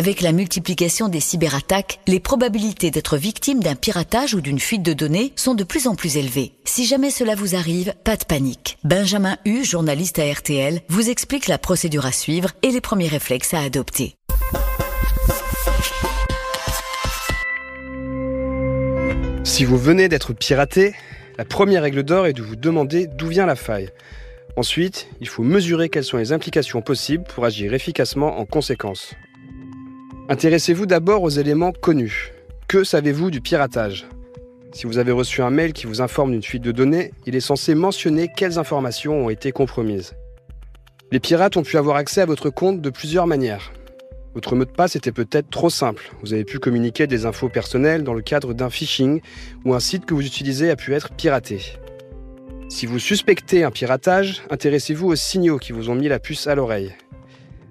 Avec la multiplication des cyberattaques, les probabilités d'être victime d'un piratage ou d'une fuite de données sont de plus en plus élevées. Si jamais cela vous arrive, pas de panique. Benjamin Hu, journaliste à RTL, vous explique la procédure à suivre et les premiers réflexes à adopter. Si vous venez d'être piraté, la première règle d'or est de vous demander d'où vient la faille. Ensuite, il faut mesurer quelles sont les implications possibles pour agir efficacement en conséquence. Intéressez-vous d'abord aux éléments connus. Que savez-vous du piratage? Si vous avez reçu un mail qui vous informe d'une fuite de données, il est censé mentionner quelles informations ont été compromises. Les pirates ont pu avoir accès à votre compte de plusieurs manières. Votre mot de passe était peut-être trop simple. Vous avez pu communiquer des infos personnelles dans le cadre d'un phishing ou un site que vous utilisez a pu être piraté. Si vous suspectez un piratage, intéressez-vous aux signaux qui vous ont mis la puce à l'oreille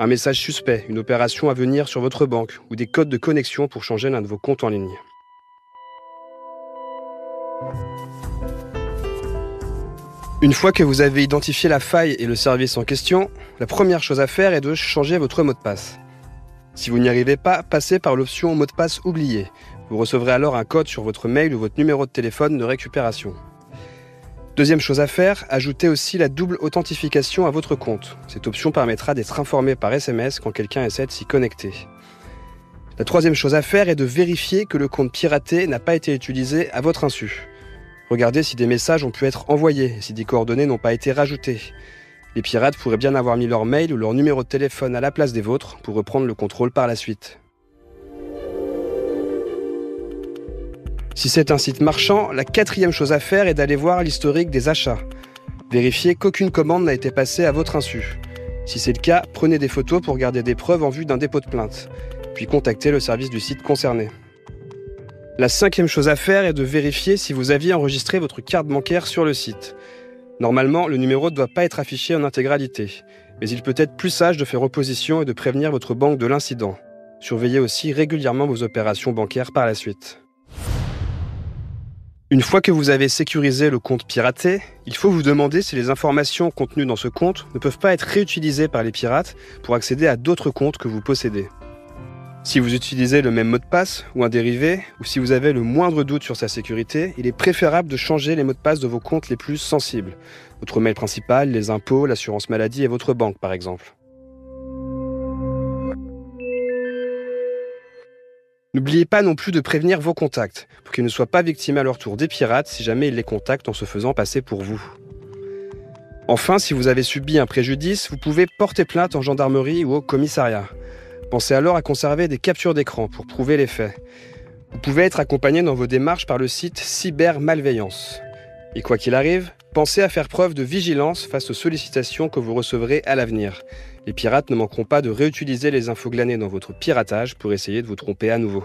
un message suspect, une opération à venir sur votre banque ou des codes de connexion pour changer l'un de vos comptes en ligne. Une fois que vous avez identifié la faille et le service en question, la première chose à faire est de changer votre mot de passe. Si vous n'y arrivez pas, passez par l'option mot de passe oublié. Vous recevrez alors un code sur votre mail ou votre numéro de téléphone de récupération. Deuxième chose à faire, ajoutez aussi la double authentification à votre compte. Cette option permettra d'être informé par SMS quand quelqu'un essaie de s'y connecter. La troisième chose à faire est de vérifier que le compte piraté n'a pas été utilisé à votre insu. Regardez si des messages ont pu être envoyés si des coordonnées n'ont pas été rajoutées. Les pirates pourraient bien avoir mis leur mail ou leur numéro de téléphone à la place des vôtres pour reprendre le contrôle par la suite. Si c'est un site marchand, la quatrième chose à faire est d'aller voir l'historique des achats. Vérifiez qu'aucune commande n'a été passée à votre insu. Si c'est le cas, prenez des photos pour garder des preuves en vue d'un dépôt de plainte, puis contactez le service du site concerné. La cinquième chose à faire est de vérifier si vous aviez enregistré votre carte bancaire sur le site. Normalement, le numéro ne doit pas être affiché en intégralité, mais il peut être plus sage de faire opposition et de prévenir votre banque de l'incident. Surveillez aussi régulièrement vos opérations bancaires par la suite. Une fois que vous avez sécurisé le compte piraté, il faut vous demander si les informations contenues dans ce compte ne peuvent pas être réutilisées par les pirates pour accéder à d'autres comptes que vous possédez. Si vous utilisez le même mot de passe ou un dérivé, ou si vous avez le moindre doute sur sa sécurité, il est préférable de changer les mots de passe de vos comptes les plus sensibles. Votre mail principal, les impôts, l'assurance maladie et votre banque par exemple. N'oubliez pas non plus de prévenir vos contacts, pour qu'ils ne soient pas victimes à leur tour des pirates si jamais ils les contactent en se faisant passer pour vous. Enfin, si vous avez subi un préjudice, vous pouvez porter plainte en gendarmerie ou au commissariat. Pensez alors à conserver des captures d'écran pour prouver les faits. Vous pouvez être accompagné dans vos démarches par le site Cybermalveillance. Et quoi qu'il arrive, pensez à faire preuve de vigilance face aux sollicitations que vous recevrez à l'avenir. Les pirates ne manqueront pas de réutiliser les infos glanées dans votre piratage pour essayer de vous tromper à nouveau.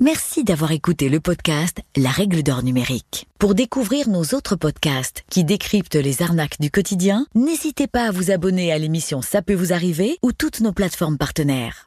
Merci d'avoir écouté le podcast La règle d'or numérique. Pour découvrir nos autres podcasts qui décryptent les arnaques du quotidien, n'hésitez pas à vous abonner à l'émission Ça peut vous arriver ou toutes nos plateformes partenaires.